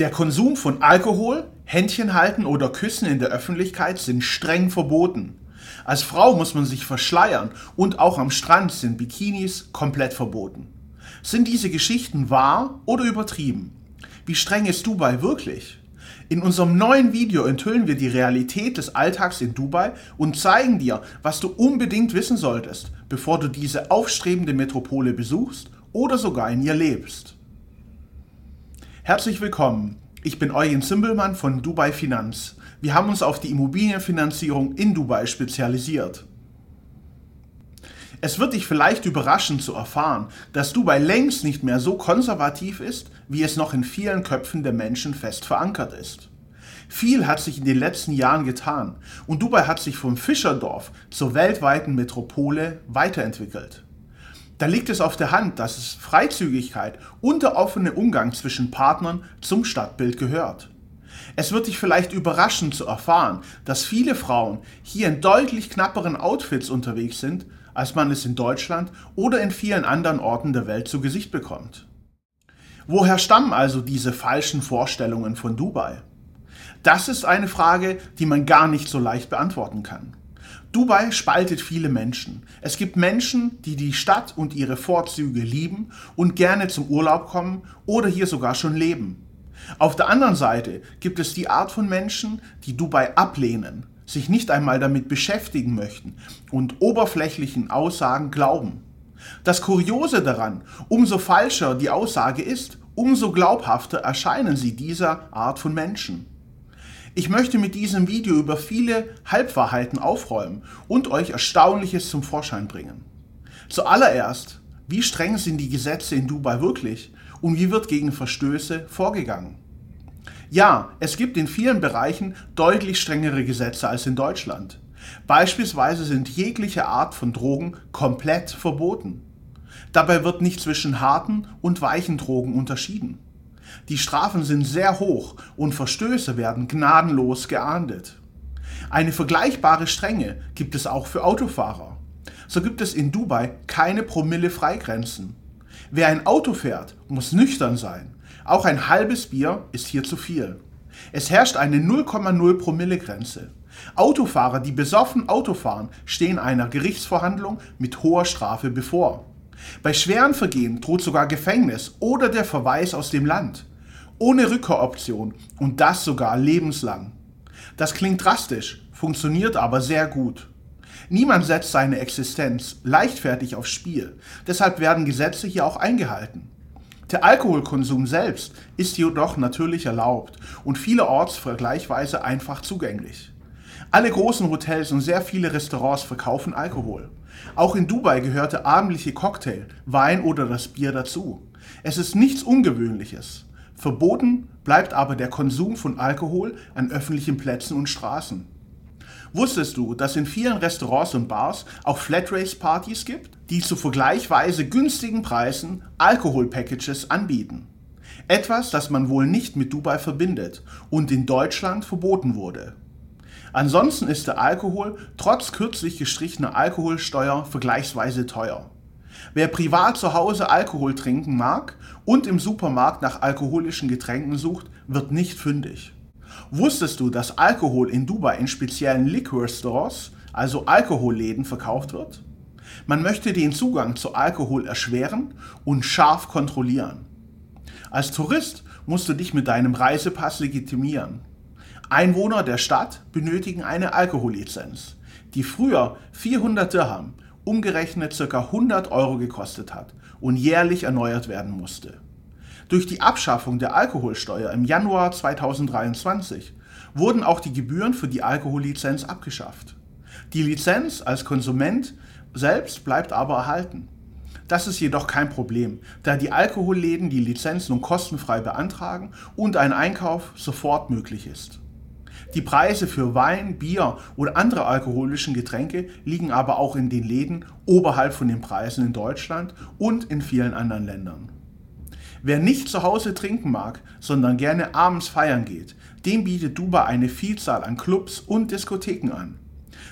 Der Konsum von Alkohol, Händchen halten oder Küssen in der Öffentlichkeit sind streng verboten. Als Frau muss man sich verschleiern und auch am Strand sind Bikinis komplett verboten. Sind diese Geschichten wahr oder übertrieben? Wie streng ist Dubai wirklich? In unserem neuen Video enthüllen wir die Realität des Alltags in Dubai und zeigen dir, was du unbedingt wissen solltest, bevor du diese aufstrebende Metropole besuchst oder sogar in ihr lebst. Herzlich willkommen. Ich bin Eugen Zimbelmann von Dubai Finanz. Wir haben uns auf die Immobilienfinanzierung in Dubai spezialisiert. Es wird dich vielleicht überraschen zu erfahren, dass Dubai längst nicht mehr so konservativ ist, wie es noch in vielen Köpfen der Menschen fest verankert ist. Viel hat sich in den letzten Jahren getan und Dubai hat sich vom Fischerdorf zur weltweiten Metropole weiterentwickelt. Da liegt es auf der Hand, dass es Freizügigkeit und der offene Umgang zwischen Partnern zum Stadtbild gehört. Es wird dich vielleicht überraschen zu erfahren, dass viele Frauen hier in deutlich knapperen Outfits unterwegs sind, als man es in Deutschland oder in vielen anderen Orten der Welt zu Gesicht bekommt. Woher stammen also diese falschen Vorstellungen von Dubai? Das ist eine Frage, die man gar nicht so leicht beantworten kann. Dubai spaltet viele Menschen. Es gibt Menschen, die die Stadt und ihre Vorzüge lieben und gerne zum Urlaub kommen oder hier sogar schon leben. Auf der anderen Seite gibt es die Art von Menschen, die Dubai ablehnen, sich nicht einmal damit beschäftigen möchten und oberflächlichen Aussagen glauben. Das Kuriose daran, umso falscher die Aussage ist, umso glaubhafter erscheinen sie dieser Art von Menschen. Ich möchte mit diesem Video über viele Halbwahrheiten aufräumen und euch Erstaunliches zum Vorschein bringen. Zuallererst, wie streng sind die Gesetze in Dubai wirklich und wie wird gegen Verstöße vorgegangen? Ja, es gibt in vielen Bereichen deutlich strengere Gesetze als in Deutschland. Beispielsweise sind jegliche Art von Drogen komplett verboten. Dabei wird nicht zwischen harten und weichen Drogen unterschieden. Die Strafen sind sehr hoch und Verstöße werden gnadenlos geahndet. Eine vergleichbare Strenge gibt es auch für Autofahrer. So gibt es in Dubai keine Promille-Freigrenzen. Wer ein Auto fährt, muss nüchtern sein. Auch ein halbes Bier ist hier zu viel. Es herrscht eine 0,0 Promille-Grenze. Autofahrer, die besoffen Auto fahren, stehen einer Gerichtsverhandlung mit hoher Strafe bevor. Bei schweren Vergehen droht sogar Gefängnis oder der Verweis aus dem Land. Ohne Rückkehroption und das sogar lebenslang. Das klingt drastisch, funktioniert aber sehr gut. Niemand setzt seine Existenz leichtfertig aufs Spiel, deshalb werden Gesetze hier auch eingehalten. Der Alkoholkonsum selbst ist jedoch natürlich erlaubt und vielerorts vergleichsweise einfach zugänglich. Alle großen Hotels und sehr viele Restaurants verkaufen Alkohol. Auch in Dubai gehört der abendliche Cocktail, Wein oder das Bier dazu. Es ist nichts Ungewöhnliches. Verboten bleibt aber der Konsum von Alkohol an öffentlichen Plätzen und Straßen. Wusstest du, dass in vielen Restaurants und Bars auch Flatrace-Partys gibt, die zu vergleichsweise günstigen Preisen Alkoholpackages anbieten? Etwas, das man wohl nicht mit Dubai verbindet und in Deutschland verboten wurde. Ansonsten ist der Alkohol trotz kürzlich gestrichener Alkoholsteuer vergleichsweise teuer. Wer privat zu Hause Alkohol trinken mag und im Supermarkt nach alkoholischen Getränken sucht, wird nicht fündig. Wusstest du, dass Alkohol in Dubai in speziellen Liquor Stores, also Alkoholläden, verkauft wird? Man möchte den Zugang zu Alkohol erschweren und scharf kontrollieren. Als Tourist musst du dich mit deinem Reisepass legitimieren. Einwohner der Stadt benötigen eine Alkohollizenz, die früher 400 Dirham, umgerechnet ca. 100 Euro gekostet hat und jährlich erneuert werden musste. Durch die Abschaffung der Alkoholsteuer im Januar 2023 wurden auch die Gebühren für die Alkohollizenz abgeschafft. Die Lizenz als Konsument selbst bleibt aber erhalten. Das ist jedoch kein Problem, da die Alkoholläden die Lizenz nun kostenfrei beantragen und ein Einkauf sofort möglich ist. Die Preise für Wein, Bier oder andere alkoholischen Getränke liegen aber auch in den Läden oberhalb von den Preisen in Deutschland und in vielen anderen Ländern. Wer nicht zu Hause trinken mag, sondern gerne abends feiern geht, dem bietet Dubai eine Vielzahl an Clubs und Diskotheken an.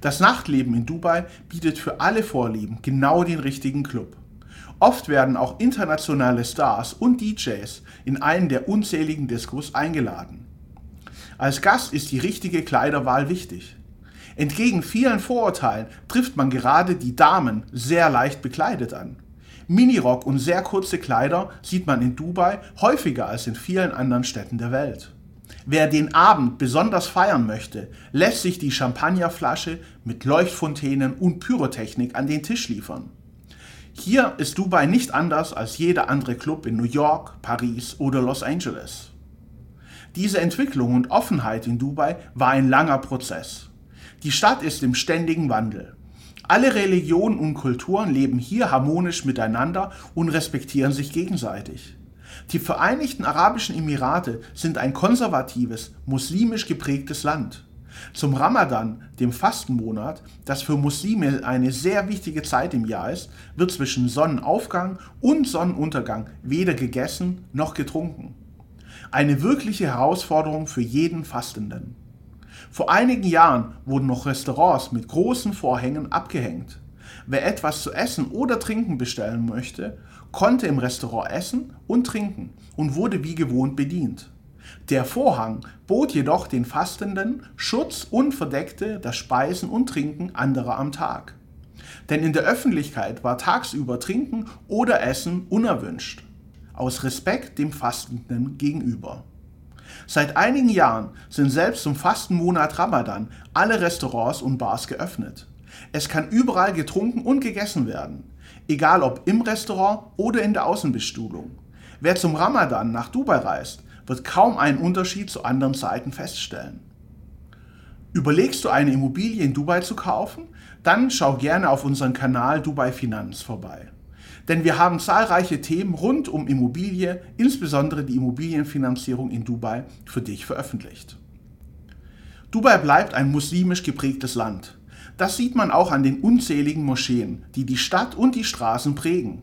Das Nachtleben in Dubai bietet für alle Vorlieben genau den richtigen Club. Oft werden auch internationale Stars und DJs in einen der unzähligen Diskos eingeladen. Als Gast ist die richtige Kleiderwahl wichtig. Entgegen vielen Vorurteilen trifft man gerade die Damen sehr leicht bekleidet an. Minirock und sehr kurze Kleider sieht man in Dubai häufiger als in vielen anderen Städten der Welt. Wer den Abend besonders feiern möchte, lässt sich die Champagnerflasche mit Leuchtfontänen und Pyrotechnik an den Tisch liefern. Hier ist Dubai nicht anders als jeder andere Club in New York, Paris oder Los Angeles. Diese Entwicklung und Offenheit in Dubai war ein langer Prozess. Die Stadt ist im ständigen Wandel. Alle Religionen und Kulturen leben hier harmonisch miteinander und respektieren sich gegenseitig. Die Vereinigten Arabischen Emirate sind ein konservatives, muslimisch geprägtes Land. Zum Ramadan, dem Fastenmonat, das für Muslime eine sehr wichtige Zeit im Jahr ist, wird zwischen Sonnenaufgang und Sonnenuntergang weder gegessen noch getrunken. Eine wirkliche Herausforderung für jeden Fastenden. Vor einigen Jahren wurden noch Restaurants mit großen Vorhängen abgehängt. Wer etwas zu essen oder trinken bestellen möchte, konnte im Restaurant essen und trinken und wurde wie gewohnt bedient. Der Vorhang bot jedoch den Fastenden Schutz und verdeckte das Speisen und Trinken anderer am Tag. Denn in der Öffentlichkeit war tagsüber Trinken oder Essen unerwünscht, aus Respekt dem Fastenden gegenüber. Seit einigen Jahren sind selbst zum Fastenmonat Ramadan alle Restaurants und Bars geöffnet. Es kann überall getrunken und gegessen werden, egal ob im Restaurant oder in der Außenbestuhlung. Wer zum Ramadan nach Dubai reist, wird kaum einen Unterschied zu anderen Zeiten feststellen. Überlegst du eine Immobilie in Dubai zu kaufen? Dann schau gerne auf unseren Kanal Dubai Finanz vorbei. Denn wir haben zahlreiche Themen rund um Immobilie, insbesondere die Immobilienfinanzierung in Dubai, für dich veröffentlicht. Dubai bleibt ein muslimisch geprägtes Land. Das sieht man auch an den unzähligen Moscheen, die die Stadt und die Straßen prägen.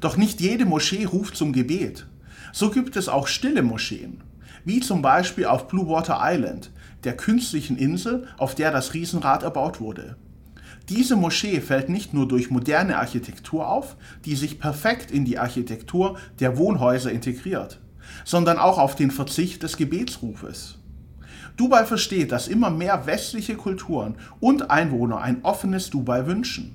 Doch nicht jede Moschee ruft zum Gebet. So gibt es auch stille Moscheen, wie zum Beispiel auf Blue Water Island, der künstlichen Insel, auf der das Riesenrad erbaut wurde. Diese Moschee fällt nicht nur durch moderne Architektur auf, die sich perfekt in die Architektur der Wohnhäuser integriert, sondern auch auf den Verzicht des Gebetsrufes. Dubai versteht, dass immer mehr westliche Kulturen und Einwohner ein offenes Dubai wünschen.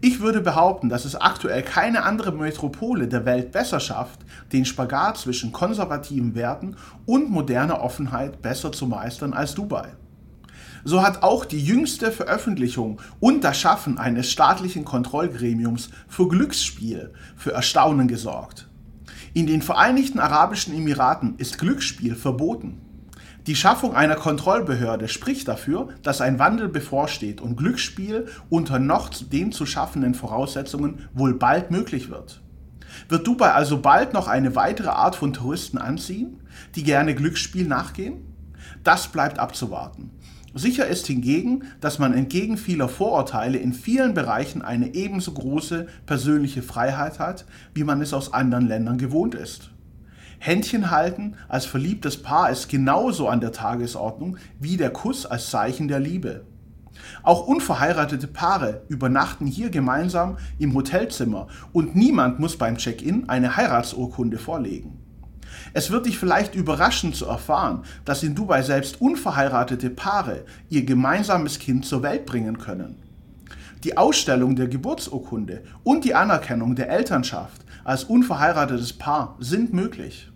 Ich würde behaupten, dass es aktuell keine andere Metropole der Welt besser schafft, den Spagat zwischen konservativen Werten und moderner Offenheit besser zu meistern als Dubai. So hat auch die jüngste Veröffentlichung und das Schaffen eines staatlichen Kontrollgremiums für Glücksspiel für Erstaunen gesorgt. In den Vereinigten Arabischen Emiraten ist Glücksspiel verboten. Die Schaffung einer Kontrollbehörde spricht dafür, dass ein Wandel bevorsteht und Glücksspiel unter noch den zu schaffenden Voraussetzungen wohl bald möglich wird. Wird Dubai also bald noch eine weitere Art von Touristen anziehen, die gerne Glücksspiel nachgehen? Das bleibt abzuwarten. Sicher ist hingegen, dass man entgegen vieler Vorurteile in vielen Bereichen eine ebenso große persönliche Freiheit hat, wie man es aus anderen Ländern gewohnt ist. Händchen halten als verliebtes Paar ist genauso an der Tagesordnung wie der Kuss als Zeichen der Liebe. Auch unverheiratete Paare übernachten hier gemeinsam im Hotelzimmer und niemand muss beim Check-in eine Heiratsurkunde vorlegen. Es wird dich vielleicht überraschen zu erfahren, dass in Dubai selbst unverheiratete Paare ihr gemeinsames Kind zur Welt bringen können. Die Ausstellung der Geburtsurkunde und die Anerkennung der Elternschaft als unverheiratetes Paar sind möglich.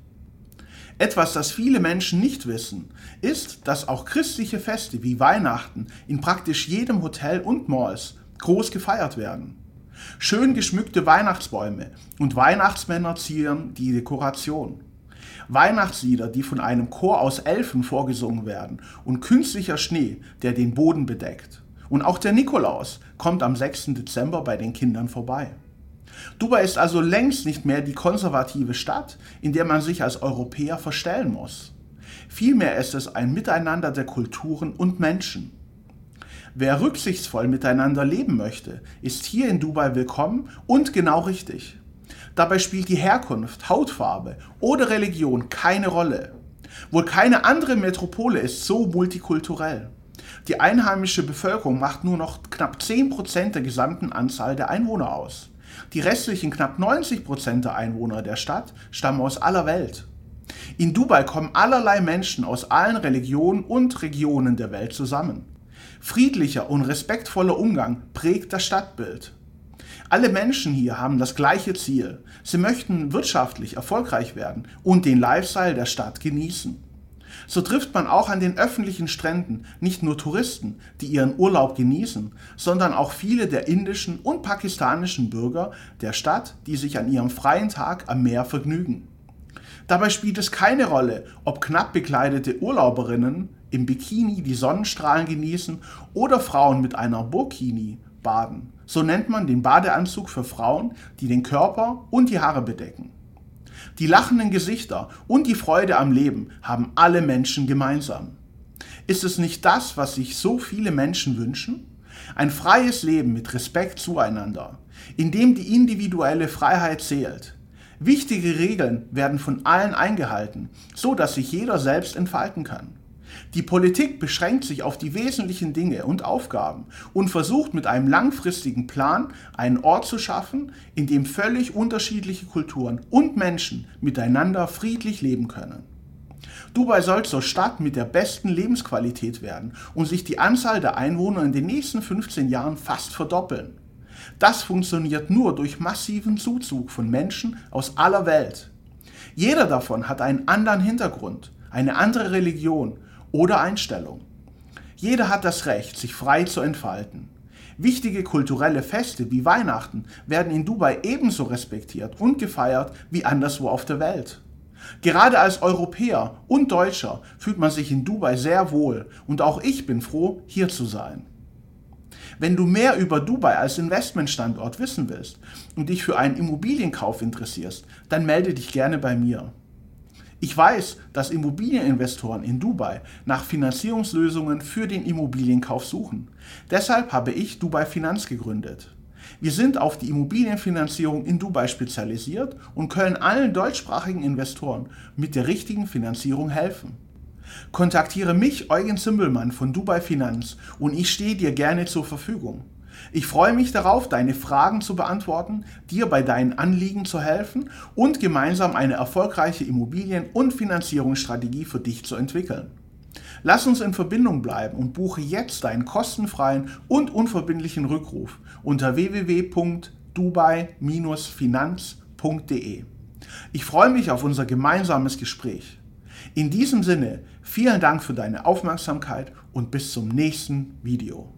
Etwas, das viele Menschen nicht wissen, ist, dass auch christliche Feste wie Weihnachten in praktisch jedem Hotel und Malls groß gefeiert werden. Schön geschmückte Weihnachtsbäume und Weihnachtsmänner zieren die Dekoration. Weihnachtslieder, die von einem Chor aus Elfen vorgesungen werden und künstlicher Schnee, der den Boden bedeckt. Und auch der Nikolaus kommt am 6. Dezember bei den Kindern vorbei. Dubai ist also längst nicht mehr die konservative Stadt, in der man sich als Europäer verstellen muss. Vielmehr ist es ein Miteinander der Kulturen und Menschen. Wer rücksichtsvoll miteinander leben möchte, ist hier in Dubai willkommen und genau richtig. Dabei spielt die Herkunft, Hautfarbe oder Religion keine Rolle. Wohl keine andere Metropole ist so multikulturell. Die einheimische Bevölkerung macht nur noch knapp 10% der gesamten Anzahl der Einwohner aus. Die restlichen knapp 90 Prozent der Einwohner der Stadt stammen aus aller Welt. In Dubai kommen allerlei Menschen aus allen Religionen und Regionen der Welt zusammen. Friedlicher und respektvoller Umgang prägt das Stadtbild. Alle Menschen hier haben das gleiche Ziel. Sie möchten wirtschaftlich erfolgreich werden und den Lifestyle der Stadt genießen. So trifft man auch an den öffentlichen Stränden nicht nur Touristen, die ihren Urlaub genießen, sondern auch viele der indischen und pakistanischen Bürger der Stadt, die sich an ihrem freien Tag am Meer vergnügen. Dabei spielt es keine Rolle, ob knapp bekleidete Urlauberinnen im Bikini die Sonnenstrahlen genießen oder Frauen mit einer Burkini baden. So nennt man den Badeanzug für Frauen, die den Körper und die Haare bedecken. Die lachenden Gesichter und die Freude am Leben haben alle Menschen gemeinsam. Ist es nicht das, was sich so viele Menschen wünschen? Ein freies Leben mit Respekt zueinander, in dem die individuelle Freiheit zählt. Wichtige Regeln werden von allen eingehalten, so dass sich jeder selbst entfalten kann. Die Politik beschränkt sich auf die wesentlichen Dinge und Aufgaben und versucht mit einem langfristigen Plan einen Ort zu schaffen, in dem völlig unterschiedliche Kulturen und Menschen miteinander friedlich leben können. Dubai soll zur Stadt mit der besten Lebensqualität werden und sich die Anzahl der Einwohner in den nächsten 15 Jahren fast verdoppeln. Das funktioniert nur durch massiven Zuzug von Menschen aus aller Welt. Jeder davon hat einen anderen Hintergrund, eine andere Religion oder Einstellung. Jeder hat das Recht, sich frei zu entfalten. Wichtige kulturelle Feste wie Weihnachten werden in Dubai ebenso respektiert und gefeiert wie anderswo auf der Welt. Gerade als Europäer und Deutscher fühlt man sich in Dubai sehr wohl und auch ich bin froh, hier zu sein. Wenn du mehr über Dubai als Investmentstandort wissen willst und dich für einen Immobilienkauf interessierst, dann melde dich gerne bei mir. Ich weiß, dass Immobilieninvestoren in Dubai nach Finanzierungslösungen für den Immobilienkauf suchen. Deshalb habe ich Dubai Finanz gegründet. Wir sind auf die Immobilienfinanzierung in Dubai spezialisiert und können allen deutschsprachigen Investoren mit der richtigen Finanzierung helfen. Kontaktiere mich, Eugen Zimbelmann von Dubai Finanz und ich stehe dir gerne zur Verfügung. Ich freue mich darauf, deine Fragen zu beantworten, dir bei deinen Anliegen zu helfen und gemeinsam eine erfolgreiche Immobilien- und Finanzierungsstrategie für dich zu entwickeln. Lass uns in Verbindung bleiben und buche jetzt deinen kostenfreien und unverbindlichen Rückruf unter www.dubai-finanz.de. Ich freue mich auf unser gemeinsames Gespräch. In diesem Sinne, vielen Dank für deine Aufmerksamkeit und bis zum nächsten Video.